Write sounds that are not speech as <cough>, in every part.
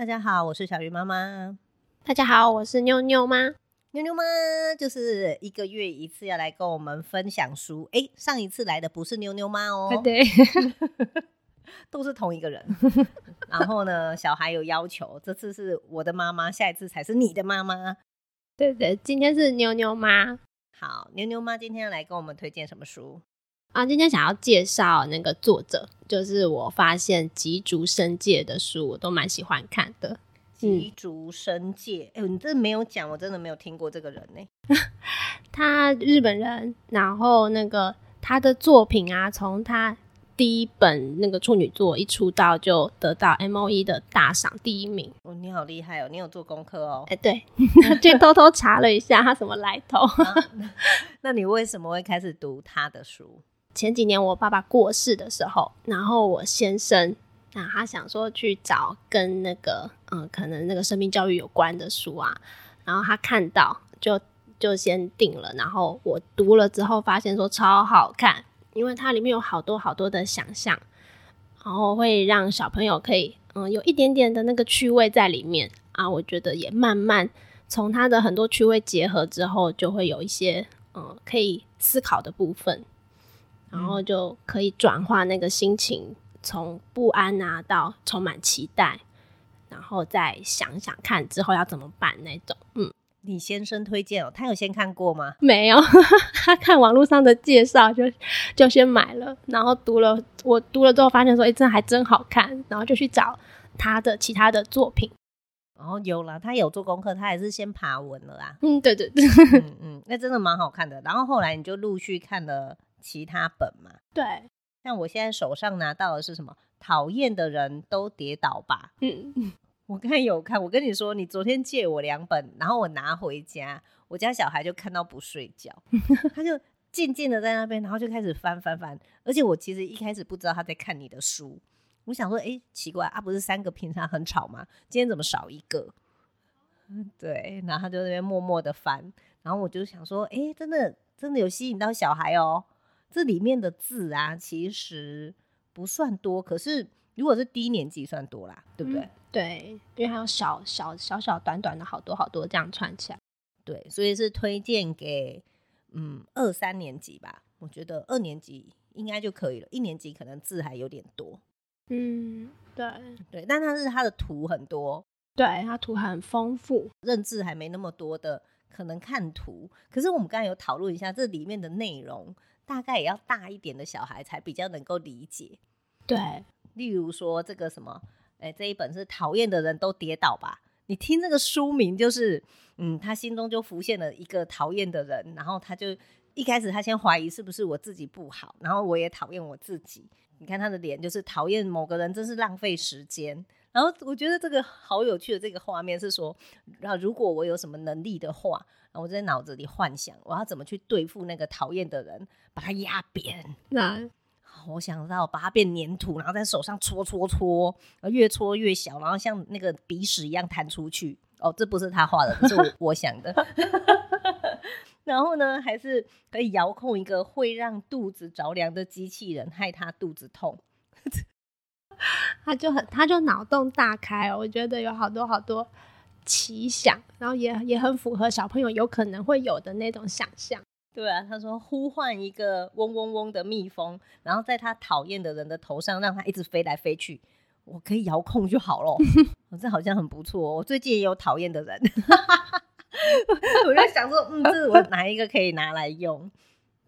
大家好，我是小鱼妈妈。大家好，我是妞妞妈。妞妞妈就是一个月一次要来跟我们分享书。哎、欸，上一次来的不是妞妞妈哦，对，<laughs> 都是同一个人。<laughs> 然后呢，小孩有要求，这次是我的妈妈，下一次才是你的妈妈。对对，今天是妞妞妈。好，妞妞妈今天要来跟我们推荐什么书？啊，今天想要介绍那个作者，就是我发现吉竹伸介的书，我都蛮喜欢看的。吉竹伸介，哎、你这没有讲，我真的没有听过这个人呢。<laughs> 他日本人，然后那个他的作品啊，从他第一本那个处女作一出道就得到 MOE 的大赏第一名。哦，你好厉害哦，你有做功课哦。哎、欸，对，就偷偷查了一下他什么来头。那，<laughs> 那你为什么会开始读他的书？前几年我爸爸过世的时候，然后我先生，那他想说去找跟那个嗯，可能那个生命教育有关的书啊，然后他看到就就先订了，然后我读了之后发现说超好看，因为它里面有好多好多的想象，然后会让小朋友可以嗯有一点点的那个趣味在里面啊，我觉得也慢慢从他的很多趣味结合之后，就会有一些嗯可以思考的部分。然后就可以转化那个心情，从不安啊到充满期待，然后再想想看之后要怎么办那种。嗯，李先生推荐哦，他有先看过吗？<laughs> 没有，<laughs> 他看网络上的介绍就就先买了，然后读了，我读了之后发现说，哎，这还真好看，然后就去找他的其他的作品。哦，有了，他有做功课，他还是先爬文了啦。嗯，对对对，嗯嗯，那真的蛮好看的。然后后来你就陆续看了。其他本嘛，对，像我现在手上拿到的是什么？讨厌的人都跌倒吧。嗯嗯，<laughs> 我刚才有看，我跟你说，你昨天借我两本，然后我拿回家，我家小孩就看到不睡觉，<laughs> 他就静静的在那边，然后就开始翻翻翻。而且我其实一开始不知道他在看你的书，我想说，哎、欸，奇怪啊，不是三个平常很吵吗？今天怎么少一个？<laughs> 对，然后他就在那边默默的翻，然后我就想说，哎、欸，真的真的有吸引到小孩哦、喔。这里面的字啊，其实不算多，可是如果是低年级算多啦，对不对？嗯、对，因为还有小小小小短短的好多好多这样串起来，对，所以是推荐给嗯二三年级吧。我觉得二年级应该就可以了，一年级可能字还有点多。嗯，对对，但它是它的图很多，对，它图很丰富，认字还没那么多的，可能看图。可是我们刚才有讨论一下这里面的内容。大概也要大一点的小孩才比较能够理解，对。例如说这个什么，哎、欸，这一本是讨厌的人都跌倒吧？你听这个书名就是，嗯，他心中就浮现了一个讨厌的人，然后他就一开始他先怀疑是不是我自己不好，然后我也讨厌我自己。你看他的脸，就是讨厌某个人，真是浪费时间。然后我觉得这个好有趣的这个画面是说，那如果我有什么能力的话。我在脑子里幻想，我要怎么去对付那个讨厌的人，把他压扁。那我想到把它变粘土，然后在手上搓搓搓，越搓越小，然后像那个鼻屎一样弹出去。哦，这不是他画的，这是我 <laughs> 我想的。<laughs> 然后呢，还是可以遥控一个会让肚子着凉的机器人，害他肚子痛。<laughs> 他就很，他就脑洞大开哦。我觉得有好多好多。奇想，然后也也很符合小朋友有可能会有的那种想象。对啊，他说呼唤一个嗡嗡嗡的蜜蜂，然后在他讨厌的人的头上让他一直飞来飞去，我可以遥控就好了。我 <laughs> 这好像很不错哦。我最近也有讨厌的人，<laughs> 我在想说，嗯，这是我哪一个可以拿来用？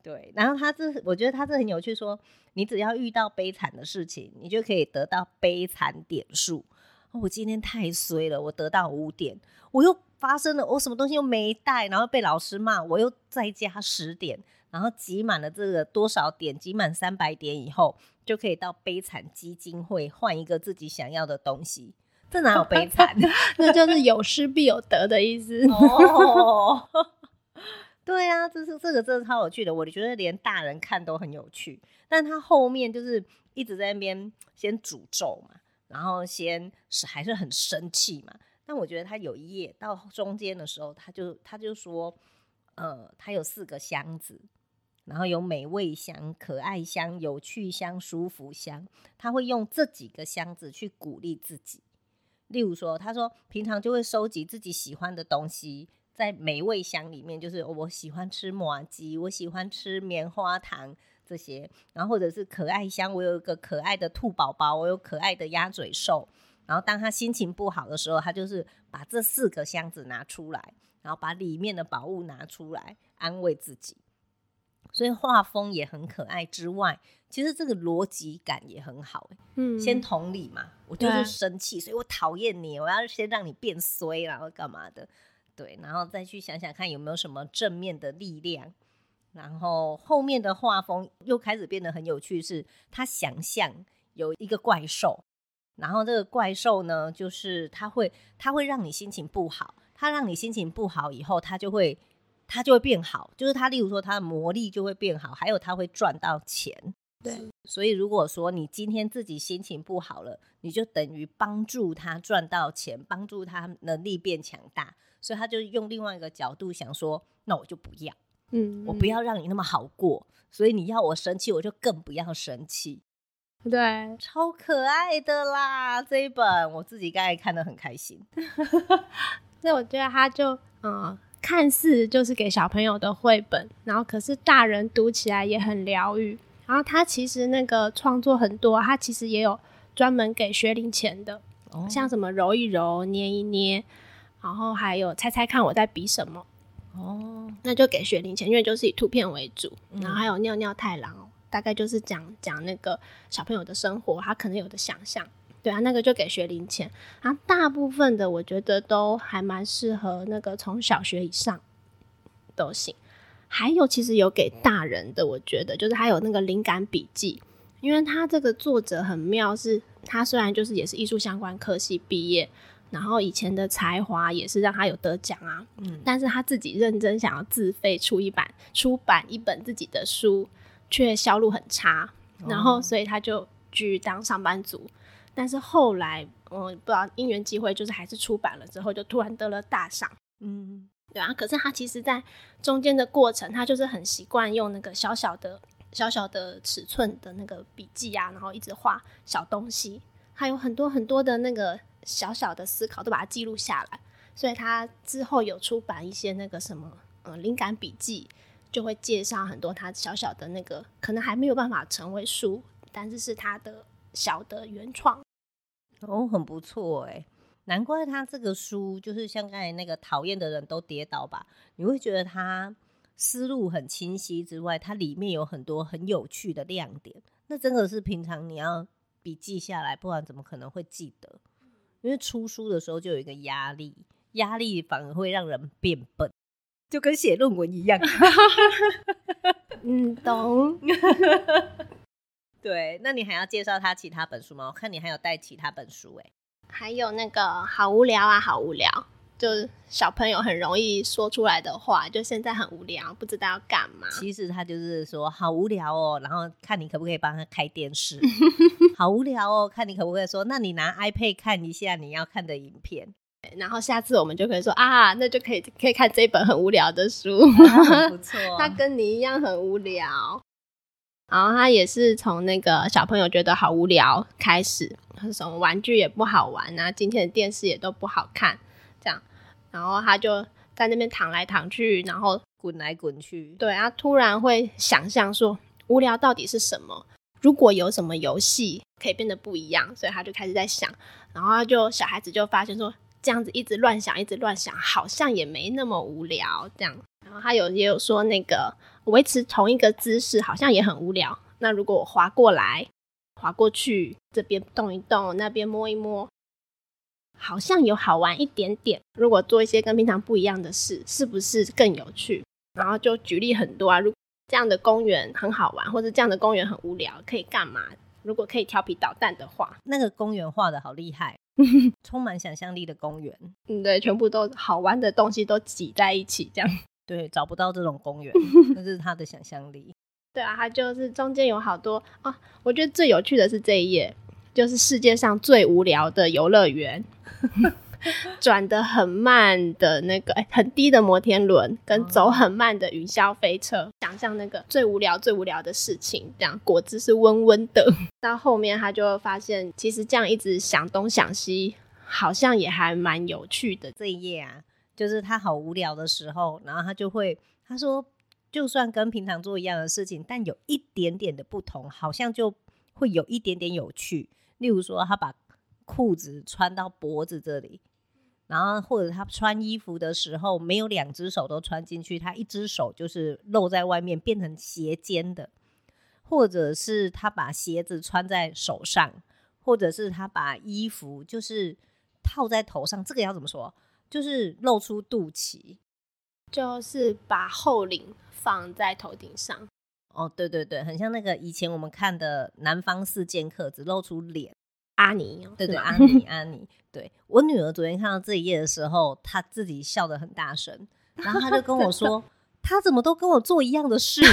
对，然后他这我觉得他这很有趣说，说你只要遇到悲惨的事情，你就可以得到悲惨点数。我今天太衰了，我得到五点，我又发生了，我什么东西又没带，然后被老师骂，我又再加十点，然后集满了这个多少点，集满三百点以后，就可以到悲惨基金会换一个自己想要的东西。这哪有悲惨？<laughs> 那就是有失必有得的意思。哦，<laughs> 对啊，这是这个真的超有趣的，我觉得连大人看都很有趣。但他后面就是一直在那边先诅咒嘛。然后先是还是很生气嘛，但我觉得他有一页到中间的时候，他就他就说，呃，他有四个箱子，然后有美味箱、可爱箱、有趣箱、舒服箱，他会用这几个箱子去鼓励自己。例如说，他说平常就会收集自己喜欢的东西，在美味箱里面，就是我喜欢吃麻鸡，我喜欢吃棉花糖这些，然后或者是可爱箱，我有一个可爱的兔宝宝，我有可爱的鸭嘴兽。然后当他心情不好的时候，他就是把这四个箱子拿出来，然后把里面的宝物拿出来安慰自己。所以画风也很可爱之外，其实这个逻辑感也很好。嗯，先同理嘛，我就是生气，所以我讨厌你，我要先让你变衰，然后干嘛的？对，然后再去想想看有没有什么正面的力量。然后后面的画风又开始变得很有趣，是他想象有一个怪兽，然后这个怪兽呢，就是他会他会让你心情不好，他让你心情不好以后，他就会。它就会变好，就是它，例如说它的魔力就会变好，还有它会赚到钱。对，所以如果说你今天自己心情不好了，你就等于帮助他赚到钱，帮助他能力变强大。所以他就用另外一个角度想说，那我就不要，嗯，我不要让你那么好过。所以你要我生气，我就更不要生气。对，超可爱的啦，这一本我自己刚才看的很开心。所以我觉得他就嗯。看似就是给小朋友的绘本，然后可是大人读起来也很疗愈。然后他其实那个创作很多，他其实也有专门给学龄前的，哦、像什么揉一揉、捏一捏，然后还有猜猜看我在比什么。哦，那就给学龄前，因为就是以图片为主。嗯、然后还有尿尿太郎，大概就是讲讲那个小朋友的生活，他可能有的想象。对啊，那个就给学龄前，然后大部分的我觉得都还蛮适合那个从小学以上都行。还有其实有给大人的，我觉得就是还有那个灵感笔记，因为他这个作者很妙是，是他虽然就是也是艺术相关科系毕业，然后以前的才华也是让他有得奖啊，嗯，但是他自己认真想要自费出一版出版一本自己的书，却销路很差，然后所以他就去当上班族。但是后来，我不知道因缘际会，就是还是出版了之后，就突然得了大赏。嗯，对啊。可是他其实，在中间的过程，他就是很习惯用那个小小的、小小的尺寸的那个笔记啊，然后一直画小东西，还有很多很多的那个小小的思考，都把它记录下来。所以他之后有出版一些那个什么，嗯，灵感笔记，就会介绍很多他小小的那个，可能还没有办法成为书，但是是他的。小的原创哦，很不错哎，难怪他这个书就是像刚才那个讨厌的人都跌倒吧？你会觉得他思路很清晰之外，它里面有很多很有趣的亮点。那真的是平常你要笔记下来，不然怎么可能会记得？因为出书的时候就有一个压力，压力反而会让人变笨，就跟写论文一样。<laughs> 嗯，懂。<laughs> 对，那你还要介绍他其他本书吗？我看你还有带其他本书哎，还有那个好无聊啊，好无聊，就是小朋友很容易说出来的话，就现在很无聊，不知道要干嘛。其实他就是说好无聊哦，然后看你可不可以帮他开电视，<laughs> 好无聊哦，看你可不可以说，那你拿 iPad 看一下你要看的影片，然后下次我们就可以说啊，那就可以可以看这本很无聊的书，不错，<laughs> 他跟你一样很无聊。然后他也是从那个小朋友觉得好无聊开始，什么玩具也不好玩啊，今天的电视也都不好看，然后他就在那边躺来躺去，然后滚来滚去。对，他突然会想象说，无聊到底是什么？如果有什么游戏可以变得不一样，所以他就开始在想，然后他就小孩子就发现说，这样子一直乱想，一直乱想，好像也没那么无聊，这样。然后他有也有说那个。维持同一个姿势好像也很无聊。那如果我滑过来、滑过去，这边动一动，那边摸一摸，好像有好玩一点点。如果做一些跟平常不一样的事，是不是更有趣？然后就举例很多啊，如果这样的公园很好玩，或者这样的公园很无聊，可以干嘛？如果可以调皮捣蛋的话，那个公园画的好厉害，<laughs> 充满想象力的公园。嗯，对，全部都好玩的东西都挤在一起，这样。<laughs> 对，找不到这种公园，<laughs> 那是他的想象力。对啊，他就是中间有好多啊。我觉得最有趣的是这一页，就是世界上最无聊的游乐园，<laughs> 转的很慢的那个，哎，很低的摩天轮，跟走很慢的云霄飞车。想象那个最无聊、最无聊的事情，这样果汁是温温的。<laughs> 到后面他就发现，其实这样一直想东想西。好像也还蛮有趣的。这一页啊，就是他好无聊的时候，然后他就会他说，就算跟平常做一样的事情，但有一点点的不同，好像就会有一点点有趣。例如说，他把裤子穿到脖子这里。然后或者他穿衣服的时候没有两只手都穿进去，他一只手就是露在外面，变成斜肩的，或者是他把鞋子穿在手上，或者是他把衣服就是套在头上，这个要怎么说？就是露出肚脐，就是把后领放在头顶上。哦，对对对，很像那个以前我们看的《南方四剑客》，只露出脸。阿尼，对对，阿尼 <laughs> 阿尼，对，我女儿昨天看到这一页的时候，她自己笑得很大声，然后她就跟我说：“她怎么都跟我做一样的事？<laughs> ”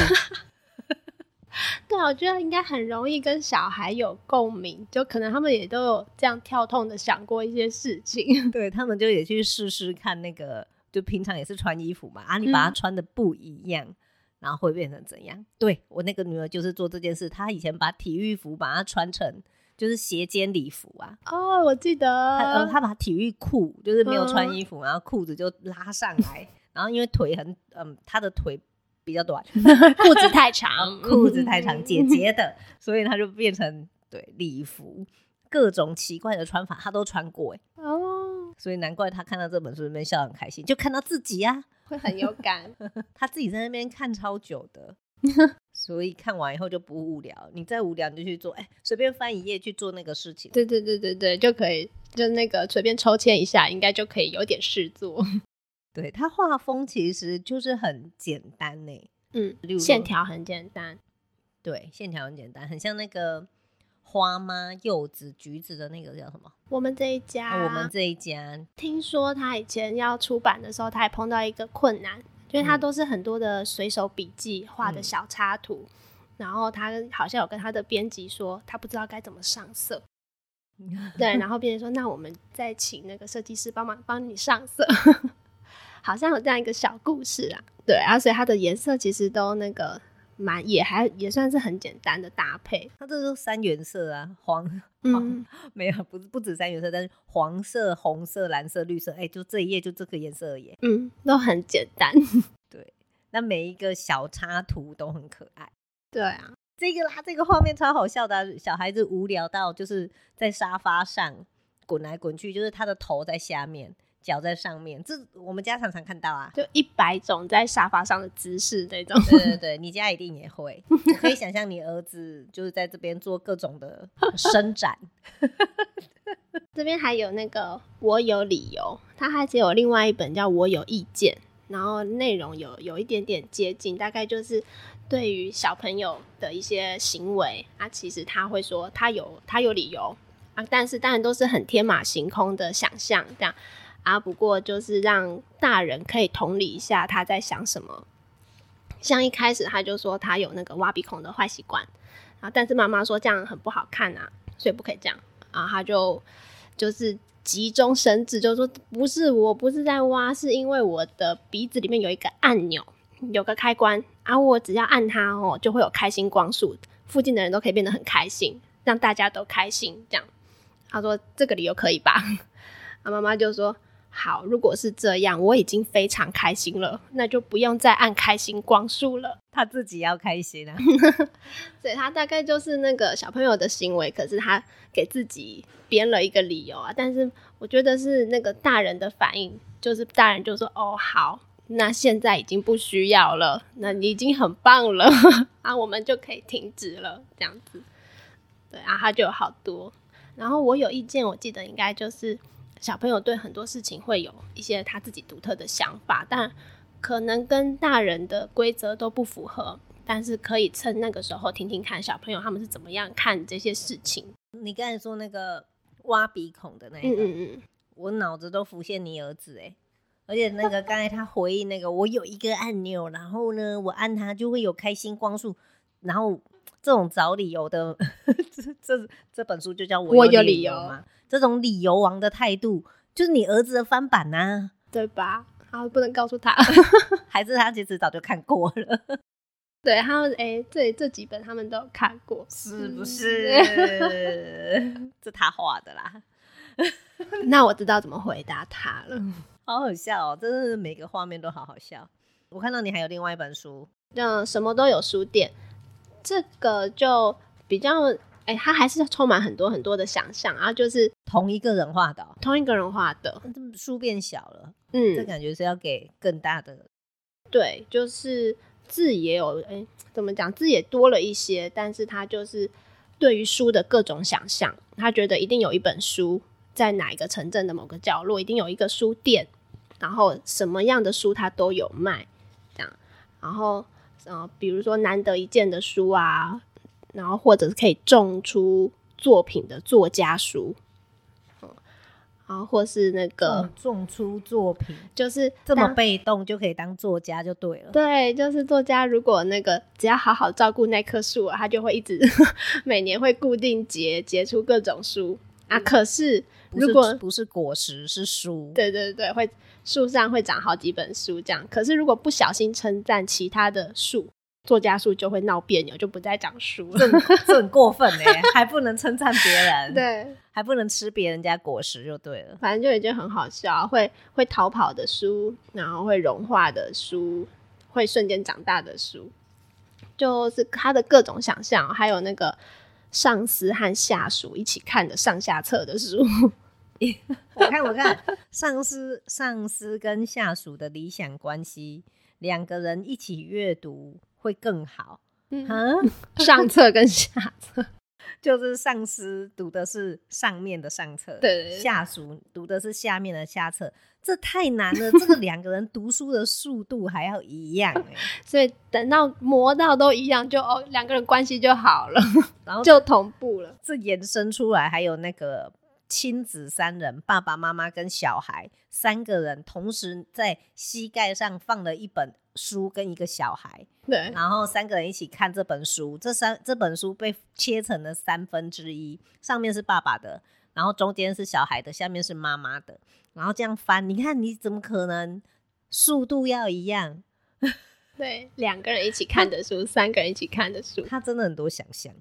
对啊，我觉得应该很容易跟小孩有共鸣，就可能他们也都有这样跳痛的想过一些事情，<laughs> 对他们就也去试试看那个，就平常也是穿衣服嘛，啊，你把它穿的不一样，嗯、然后会变成怎样？对，我那个女儿就是做这件事，她以前把体育服把它穿成。就是斜肩礼服啊！哦，我记得他，呃，他把体育裤就是没有穿衣服，嗯、然后裤子就拉上来，然后因为腿很，嗯，他的腿比较短，<laughs> 裤子太长，裤子太长，姐姐的，所以她就变成对礼服，各种奇怪的穿法她都穿过哎，哦，所以难怪他看到这本书里面笑得很开心，就看到自己啊，会很有感，<laughs> 他自己在那边看超久的。<laughs> 所以看完以后就不无聊，你再无聊你就去做，哎、欸，随便翻一页去做那个事情。对对对对对，就可以，就那个随便抽签一下，应该就可以有点事做。<laughs> 对，他画风其实就是很简单呢，嗯，线条很简单，对，线条很简单，很像那个花吗？柚子、橘子的那个叫什么？我们这一家，啊、我们这一家，听说他以前要出版的时候，他还碰到一个困难。因为他都是很多的随手笔记画的小插图，嗯、然后他好像有跟他的编辑说，他不知道该怎么上色。<laughs> 对，然后编辑说，那我们再请那个设计师帮忙帮你上色，<laughs> 好像有这样一个小故事啊。对，而、啊、且它的颜色其实都那个。蛮也还也算是很简单的搭配，它这是三原色啊，黄黄、嗯、<laughs> 没有不不止三原色，但是黄色、红色、蓝色、绿色，哎、欸，就这一页就这个颜色而已，嗯，都很简单。<laughs> 对，那每一个小插图都很可爱。对啊，这个啦，这个画面超好笑的、啊，小孩子无聊到就是在沙发上滚来滚去，就是他的头在下面。脚在上面，这我们家常常看到啊，就一百种在沙发上的姿势那种。对对对，<laughs> 你家一定也会，可以想象你儿子就是在这边做各种的伸展。<laughs> 这边还有那个我有理由，他还有另外一本叫我有意见，然后内容有有一点点接近，大概就是对于小朋友的一些行为啊，其实他会说他有他有理由啊，但是当然都是很天马行空的想象这样。啊，不过就是让大人可以同理一下他在想什么。像一开始他就说他有那个挖鼻孔的坏习惯，啊，但是妈妈说这样很不好看啊，所以不可以这样。啊，他就就是急中生智，就说不是，我不是在挖，是因为我的鼻子里面有一个按钮，有个开关，啊，我只要按它哦，就会有开心光束，附近的人都可以变得很开心，让大家都开心。这样，他说这个理由可以吧？<laughs> 啊，妈妈就说。好，如果是这样，我已经非常开心了，那就不用再按开心光束了。他自己要开心啊，<laughs> 所以他大概就是那个小朋友的行为，可是他给自己编了一个理由啊。但是我觉得是那个大人的反应，就是大人就说：“哦，好，那现在已经不需要了，那你已经很棒了 <laughs> 啊，我们就可以停止了。”这样子，对啊，他就有好多。然后我有意见，我记得应该就是。小朋友对很多事情会有一些他自己独特的想法，但可能跟大人的规则都不符合。但是可以趁那个时候听听看小朋友他们是怎么样看这些事情。你刚才说那个挖鼻孔的那个，嗯嗯嗯，我脑子都浮现你儿子哎，而且那个刚才他回忆那个，我有一个按钮，然后呢，我按它就会有开心光束，然后这种找理由的，<laughs> 这这这本书就叫我有理由嘛。这种理由王的态度，就是你儿子的翻版呐、啊，对吧？啊，不能告诉他 <laughs> <laughs> 还是他其实早就看过了。对，他们哎，这这几本他们都有看过，是不是？是这他画的啦。那我知道怎么回答他了，好好笑哦！真的是每个画面都好好笑。我看到你还有另外一本书，嗯，什么都有书店，这个就比较，哎、欸，它还是充满很多很多的想象啊，就是同一个人画的、哦，同一个人画的，书变小了，嗯，这感觉是要给更大的，对，就是字也有，哎、欸，怎么讲，字也多了一些，但是他就是对于书的各种想象，他觉得一定有一本书在哪一个城镇的某个角落，一定有一个书店，然后什么样的书他都有卖。这样。然后，呃，比如说难得一见的书啊，然后或者是可以种出作品的作家书，嗯，然后或是那个种出作品，就是这么被动就可以当作家就对了。对，就是作家，如果那个只要好好照顾那棵树啊，他就会一直 <laughs> 每年会固定结结出各种书啊。可是如果不是，果实，是书，对对对，会。树上会长好几本书，这样。可是如果不小心称赞其他的树，作家树就会闹别扭，就不再长书了。这 <laughs> 这很过分呢，还不能称赞别人，<laughs> 对，还不能吃别人家果实就对了。反正就已经很好笑，会会逃跑的书，然后会融化的书，会瞬间长大的书，就是他的各种想象，还有那个上司和下属一起看的上下册的书。<laughs> 我看，我看，上司、上司跟下属的理想关系，两个人一起阅读会更好。嗯，<laughs> 上册跟下册，就是上司读的是上面的上册，对，下属读的是下面的下册，这太难了。这个两个人读书的速度还要一样，<laughs> 所以等到磨到都一样，就哦，两个人关系就好了，<laughs> 然后就同步了。这延伸出来还有那个。亲子三人，爸爸妈妈跟小孩三个人同时在膝盖上放了一本书跟一个小孩，对，然后三个人一起看这本书。这三这本书被切成了三分之一，上面是爸爸的，然后中间是小孩的，下面是妈妈的。然后这样翻，你看你怎么可能速度要一样？<laughs> 对，两个人一起看的书，三个人一起看的书，他真的很多想象。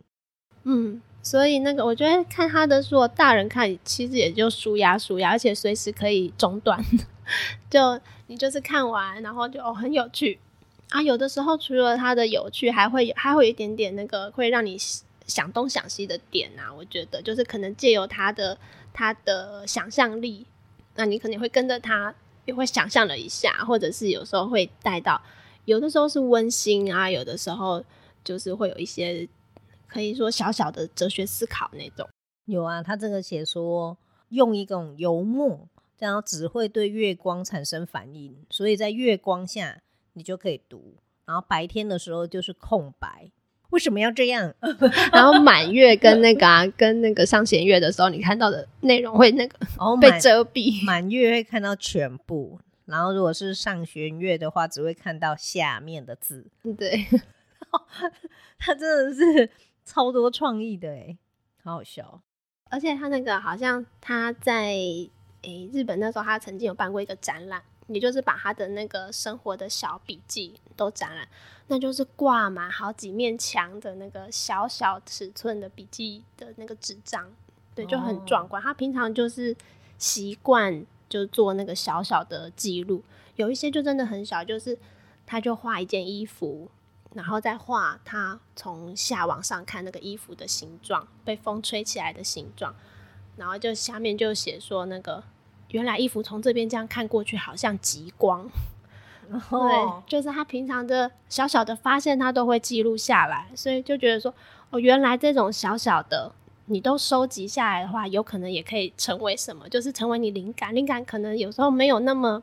嗯。所以那个，我觉得看他的书，大人看其实也就舒压舒压，而且随时可以中断。<laughs> 就你就是看完，然后就哦很有趣啊。有的时候除了他的有趣，还会还会有一点点那个会让你想东想西的点啊。我觉得就是可能借由他的他的想象力，那你可能会跟着他也会想象了一下，或者是有时候会带到，有的时候是温馨啊，有的时候就是会有一些。可以说小小的哲学思考那种。有啊，他这个写说用一种油墨，这样只会对月光产生反应，所以在月光下你就可以读，然后白天的时候就是空白。为什么要这样？<laughs> 然后满月跟那个啊，跟那个上弦月的时候，你看到的内容会那个哦 <laughs> 被遮蔽。满月会看到全部，然后如果是上弦月的话，只会看到下面的字。对，<laughs> 他真的是。超多创意的哎，好好笑！而且他那个好像他在诶、欸、日本那时候，他曾经有办过一个展览，也就是把他的那个生活的小笔记都展览，那就是挂满好几面墙的那个小小尺寸的笔记的那个纸张，对，就很壮观。他平常就是习惯就做那个小小的记录，有一些就真的很小，就是他就画一件衣服。然后再画他从下往上看那个衣服的形状，被风吹起来的形状，然后就下面就写说那个原来衣服从这边这样看过去好像极光，<laughs> 对，就是他平常的小小的发现他都会记录下来，所以就觉得说哦，原来这种小小的你都收集下来的话，有可能也可以成为什么，就是成为你灵感，灵感可能有时候没有那么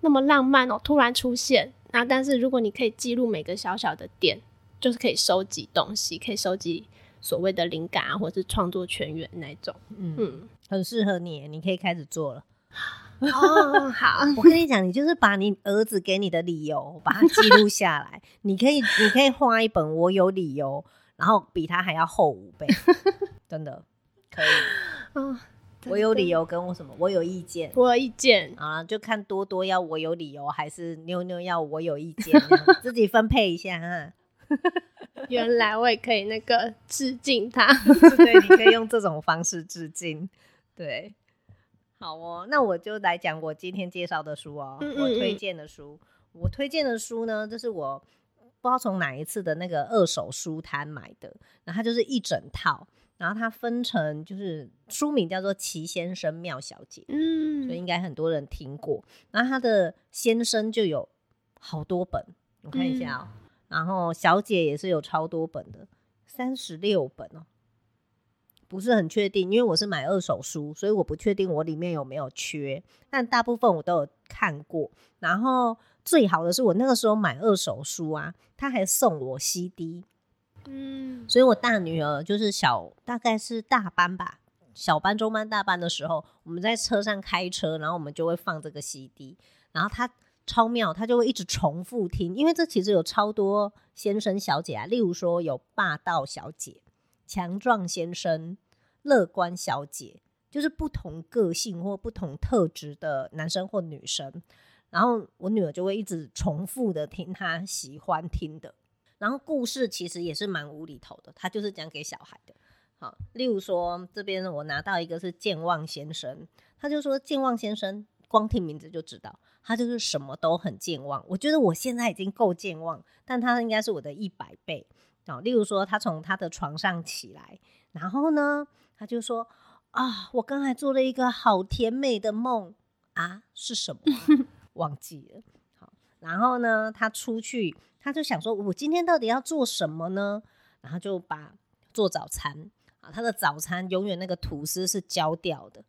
那么浪漫哦，突然出现。那但是如果你可以记录每个小小的点，就是可以收集东西，可以收集所谓的灵感啊，或者是创作泉源那种，嗯，嗯很适合你，你可以开始做了。哦，好，<laughs> 我跟你讲，你就是把你儿子给你的理由把它记录下来，<laughs> 你可以，你可以画一本《我有理由》，然后比他还要厚五倍，<laughs> 真的可以。嗯我有理由跟我什么？我有意见，我有意见啊，就看多多要我有理由，还是妞妞要我有意见，<laughs> 自己分配一下哈。<laughs> 原来我也可以那个致敬他，<laughs> 对，你可以用这种方式致敬。对，好哦，那我就来讲我今天介绍的书哦，嗯嗯嗯我推荐的书。我推荐的书呢，这是我不知道从哪一次的那个二手书摊买的，然后它就是一整套，然后它分成就是书名叫做《奇先生妙小姐》，嗯，所以应该很多人听过。然后他的先生就有好多本，我看一下哦，嗯、然后小姐也是有超多本的，三十六本哦。不是很确定，因为我是买二手书，所以我不确定我里面有没有缺。但大部分我都有看过。然后最好的是我那个时候买二手书啊，他还送我 CD。嗯，所以我大女儿就是小，大概是大班吧，小班、中班、大班的时候，我们在车上开车，然后我们就会放这个 CD。然后他超妙，他就会一直重复听，因为这其实有超多先生小姐啊，例如说有霸道小姐、强壮先生。乐观小姐就是不同个性或不同特质的男生或女生，然后我女儿就会一直重复的听她喜欢听的，然后故事其实也是蛮无厘头的，他就是讲给小孩的。好，例如说这边我拿到一个是健忘先生，他就说健忘先生光听名字就知道他就是什么都很健忘。我觉得我现在已经够健忘，但他应该是我的一百倍。好，例如说他从他的床上起来，然后呢，他就说：“啊，我刚才做了一个好甜美的梦啊，是什么啊？<laughs> 忘记了。好，然后呢，他出去，他就想说，我今天到底要做什么呢？然后就把做早餐啊，他的早餐永远那个吐司是焦掉的，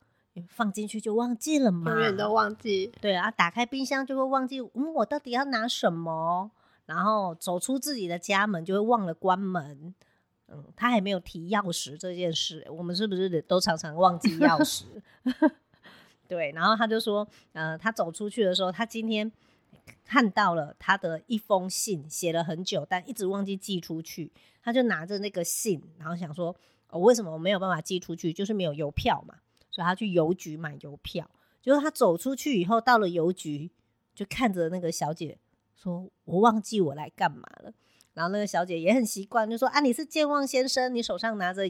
放进去就忘记了嘛，永远都忘记。对啊，打开冰箱就会忘记，嗯，我到底要拿什么？然后走出自己的家门就会忘了关门。”嗯，他还没有提钥匙这件事，我们是不是都常常忘记钥匙？<laughs> 对，然后他就说，呃，他走出去的时候，他今天看到了他的一封信，写了很久，但一直忘记寄出去。他就拿着那个信，然后想说，哦，为什么我没有办法寄出去？就是没有邮票嘛，所以他去邮局买邮票。结果他走出去以后，到了邮局，就看着那个小姐说：“我忘记我来干嘛了。”然后那个小姐也很习惯，就说：“啊，你是健忘先生，你手上拿着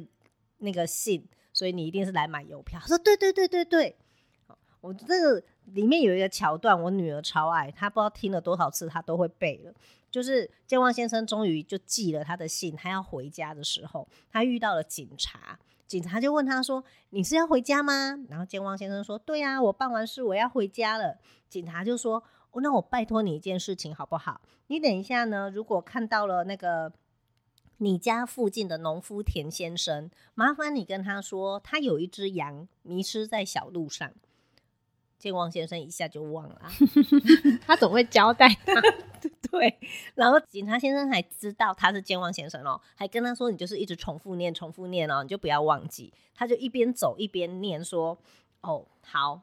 那个信，所以你一定是来买邮票。”他说：“对对对对对。”我这个里面有一个桥段，我女儿超爱，她不知道听了多少次，她都会背了。就是健忘先生终于就寄了他的信，他要回家的时候，他遇到了警察，警察就问他说：“你是要回家吗？”然后健忘先生说：“对啊，我办完事我要回家了。”警察就说。哦那我拜托你一件事情好不好？你等一下呢，如果看到了那个你家附近的农夫田先生，麻烦你跟他说，他有一只羊迷失在小路上。健忘先生一下就忘了，<laughs> 他总会交代他。<laughs> 对，然后警察先生还知道他是健忘先生哦，还跟他说，你就是一直重复念、重复念哦，你就不要忘记。他就一边走一边念说：“哦，好。”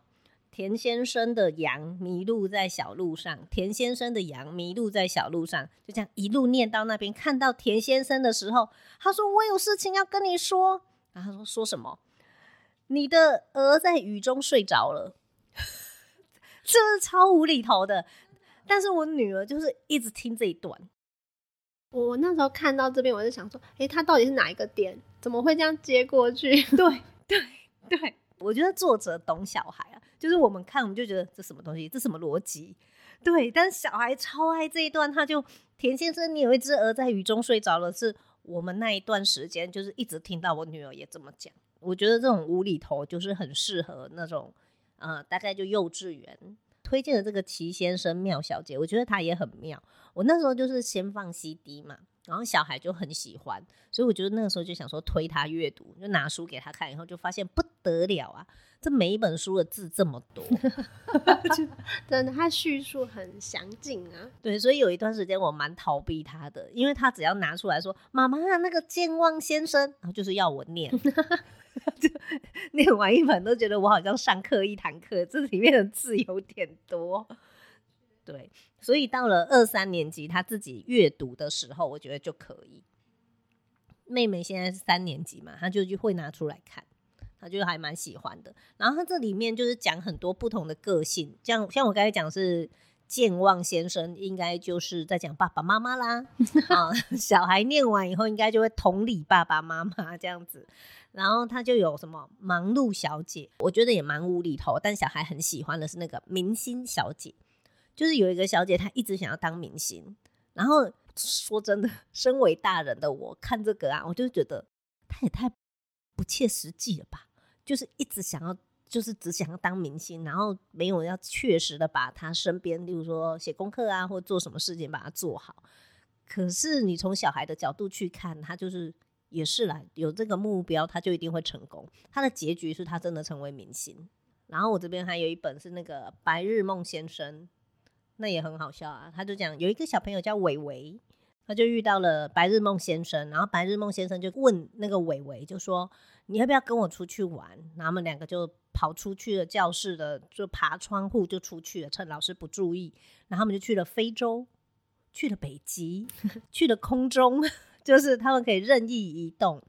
田先生的羊迷路在小路上，田先生的羊迷路在小路上，就这样一路念到那边，看到田先生的时候，他说：“我有事情要跟你说。”然后他说：“说什么？你的鹅在雨中睡着了。”这是超无厘头的，但是我女儿就是一直听这一段。我那时候看到这边，我就想说：“诶，他到底是哪一个点？怎么会这样接过去？” <laughs> 对对对，我觉得作者懂小孩啊。就是我们看，我们就觉得这什么东西，这什么逻辑？对，但是小孩超爱这一段，他就田先生，你有一只鹅在雨中睡着了，是我们那一段时间就是一直听到我女儿也这么讲。我觉得这种无厘头就是很适合那种，呃，大概就幼稚园推荐的这个齐先生妙小姐，我觉得她也很妙。我那时候就是先放 CD 嘛。然后小孩就很喜欢，所以我觉得那个时候就想说推他阅读，就拿书给他看，以后就发现不得了啊！这每一本书的字这么多，<laughs> 真的，他叙述很详尽啊。对，所以有一段时间我蛮逃避他的，因为他只要拿出来说“妈妈啊，那个健忘先生”，然后就是要我念，<laughs> 就念完一本都觉得我好像上课一堂课，这里面的字有点多。对，所以到了二三年级，他自己阅读的时候，我觉得就可以。妹妹现在是三年级嘛，她就就会拿出来看，她就还蛮喜欢的。然后他这里面就是讲很多不同的个性，像像我刚才讲是健忘先生应该就是在讲爸爸妈妈啦。<laughs> 啊，小孩念完以后，应该就会同理爸爸妈妈这样子。然后他就有什么忙碌小姐，我觉得也蛮无厘头，但小孩很喜欢的是那个明星小姐，就是有一个小姐她一直想要当明星。然后说真的，<laughs> 身为大人的我看这个啊，我就觉得她也太不切实际了吧，就是一直想要。就是只想要当明星，然后没有要确实的把她身边，例如说写功课啊，或做什么事情把它做好。可是你从小孩的角度去看，他就是也是啦，有这个目标，他就一定会成功。他的结局是他真的成为明星。然后我这边还有一本是那个《白日梦先生》，那也很好笑啊。他就讲有一个小朋友叫伟伟，他就遇到了白日梦先生，然后白日梦先生就问那个伟伟，就说你要不要跟我出去玩？然后他们两个就。跑出去了教室的，就爬窗户就出去了，趁老师不注意，然后他们就去了非洲，去了北极，去了空中，<laughs> 就是他们可以任意移动，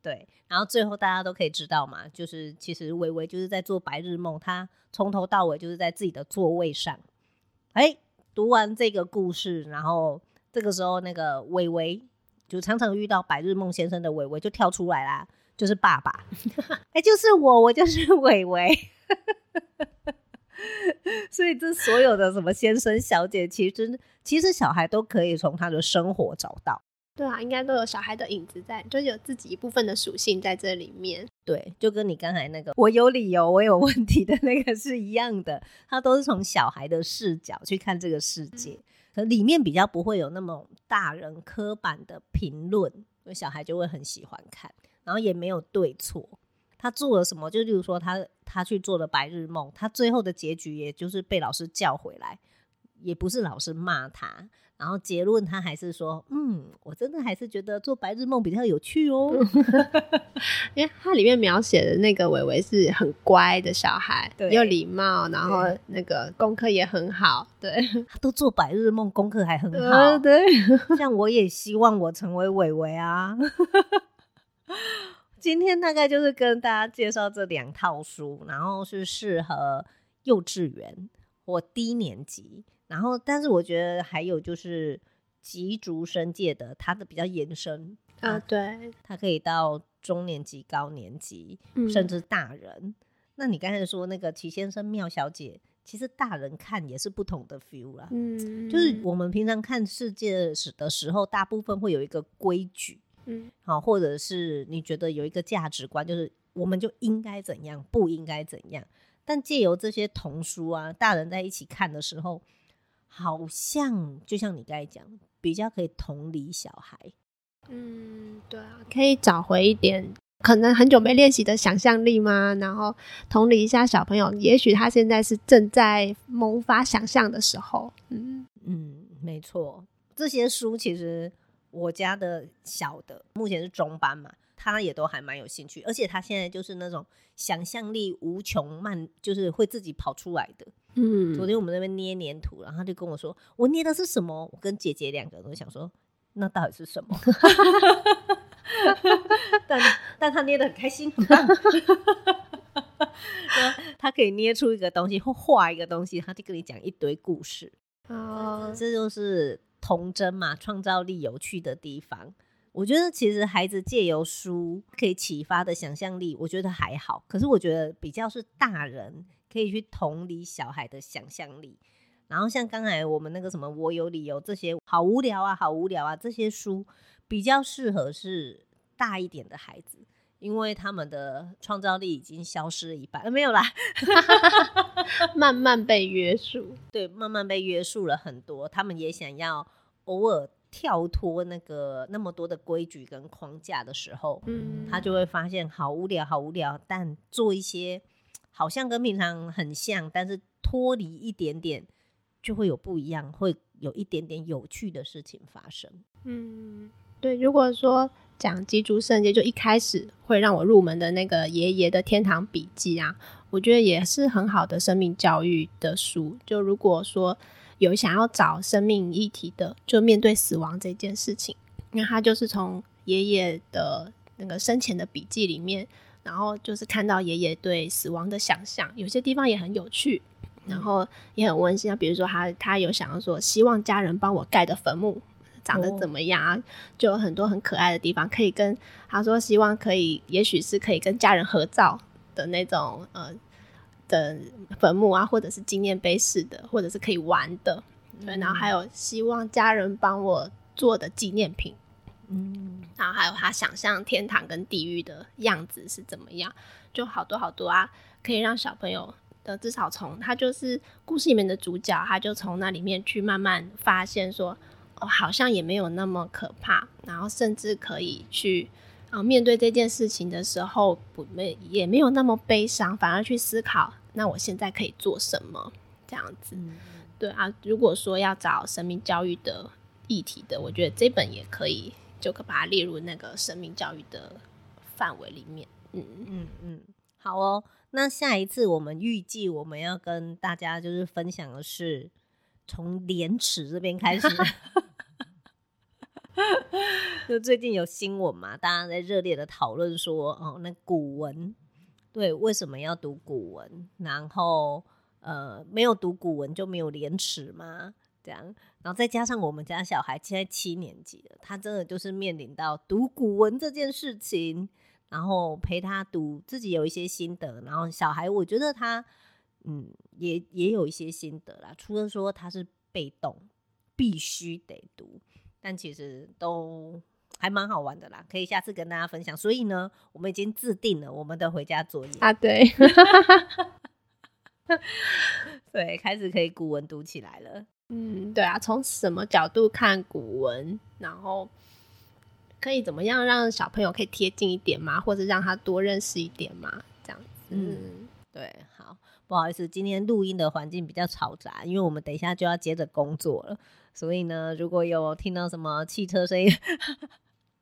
对，然后最后大家都可以知道嘛，就是其实伟伟就是在做白日梦，他从头到尾就是在自己的座位上。哎，读完这个故事，然后这个时候那个伟伟就常常遇到白日梦先生的伟伟就跳出来啦。就是爸爸，<laughs> 哎、欸，就是我，我就是 <laughs> 伟伟，<laughs> 所以这所有的什么先生、小姐，其实其实小孩都可以从他的生活找到。对啊，应该都有小孩的影子在，就有自己一部分的属性在这里面。对，就跟你刚才那个我有理由，我有问题的那个是一样的，他都是从小孩的视角去看这个世界，可里面比较不会有那么大人刻板的评论，所以小孩就会很喜欢看。然后也没有对错，他做了什么？就例如说他，他他去做了白日梦，他最后的结局也就是被老师叫回来，也不是老师骂他，然后结论他还是说，嗯，我真的还是觉得做白日梦比较有趣哦，<laughs> 因为它里面描写的那个伟伟是很乖的小孩，对，有礼貌，然后那个功课也很好，对，他都做白日梦，功课还很好，呃、对，像我也希望我成为伟伟啊。今天大概就是跟大家介绍这两套书，然后是适合幼稚园或低年级，然后但是我觉得还有就是吉竹生界的，它的比较延伸啊，对，它可以到中年级、高年级，嗯、甚至大人。那你刚才说那个齐先生妙小姐，其实大人看也是不同的 feel 啦，嗯，就是我们平常看世界史的时候，大部分会有一个规矩。嗯，好，或者是你觉得有一个价值观，就是我们就应该怎样，不应该怎样。但借由这些童书啊，大人在一起看的时候，好像就像你刚才讲，比较可以同理小孩。嗯，对啊，可以找回一点可能很久没练习的想象力吗？然后同理一下小朋友，也许他现在是正在萌发想象的时候。嗯嗯，没错，这些书其实。我家的小的目前是中班嘛，他也都还蛮有兴趣，而且他现在就是那种想象力无穷慢，就是会自己跑出来的。嗯，昨天我们那边捏黏土，然后他就跟我说：“我捏的是什么？”我跟姐姐两个人都想说：“那到底是什么？” <laughs> 但但他捏的很开心，很棒。<laughs> 他可以捏出一个东西或画一个东西，他就跟你讲一堆故事。哦，这就是。童真嘛，创造力有趣的地方，我觉得其实孩子借由书可以启发的想象力，我觉得还好。可是我觉得比较是大人可以去同理小孩的想象力。然后像刚才我们那个什么，我有理由这些好无聊啊，好无聊啊，这些书比较适合是大一点的孩子，因为他们的创造力已经消失了一半，呃没有啦。<laughs> 慢慢被约束，对，慢慢被约束了很多。他们也想要偶尔跳脱那个那么多的规矩跟框架的时候，嗯，他就会发现好无聊，好无聊。但做一些好像跟平常很像，但是脱离一点点，就会有不一样，会有一点点有趣的事情发生。嗯，对。如果说讲吉竹伸介，就一开始会让我入门的那个爷爷的天堂笔记啊。我觉得也是很好的生命教育的书。就如果说有想要找生命议题的，就面对死亡这件事情，那他就是从爷爷的那个生前的笔记里面，然后就是看到爷爷对死亡的想象，有些地方也很有趣。然后也很温馨啊。比如说他他有想要说，希望家人帮我盖的坟墓长得怎么样啊？哦、就有很多很可爱的地方，可以跟他说，希望可以，也许是可以跟家人合照的那种呃的坟墓啊，或者是纪念碑式的，或者是可以玩的。对，然后还有希望家人帮我做的纪念品。嗯，然后还有他想象天堂跟地狱的样子是怎么样，就好多好多啊，可以让小朋友的至少从他就是故事里面的主角，他就从那里面去慢慢发现说，哦，好像也没有那么可怕，然后甚至可以去啊、面对这件事情的时候不没也没有那么悲伤，反而去思考，那我现在可以做什么这样子。对啊，如果说要找生命教育的议题的，我觉得这本也可以。就可把它列入那个生命教育的范围里面。嗯嗯嗯，好哦。那下一次我们预计我们要跟大家就是分享的是从廉耻这边开始。<laughs> 就最近有新闻嘛，大家在热烈的讨论说，哦，那古文对为什么要读古文？然后呃，没有读古文就没有廉耻吗？这样，然后再加上我们家小孩现在七年级了，他真的就是面临到读古文这件事情，然后陪他读，自己有一些心得，然后小孩我觉得他嗯也也有一些心得啦，除了说他是被动必须得读，但其实都还蛮好玩的啦，可以下次跟大家分享。所以呢，我们已经制定了我们的回家作业啊，对，<laughs> 对，开始可以古文读起来了。嗯，对啊，从什么角度看古文，然后可以怎么样让小朋友可以贴近一点吗？或者让他多认识一点吗？这样子，嗯，对，好，不好意思，今天录音的环境比较嘈杂，因为我们等一下就要接着工作了，所以呢，如果有听到什么汽车声音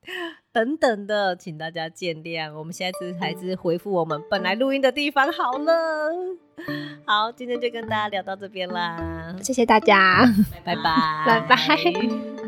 <laughs> 等等的，请大家见谅。我们下次还是回复我们本来录音的地方好了。好，今天就跟大家聊到这边啦，谢谢大家，拜拜，拜拜。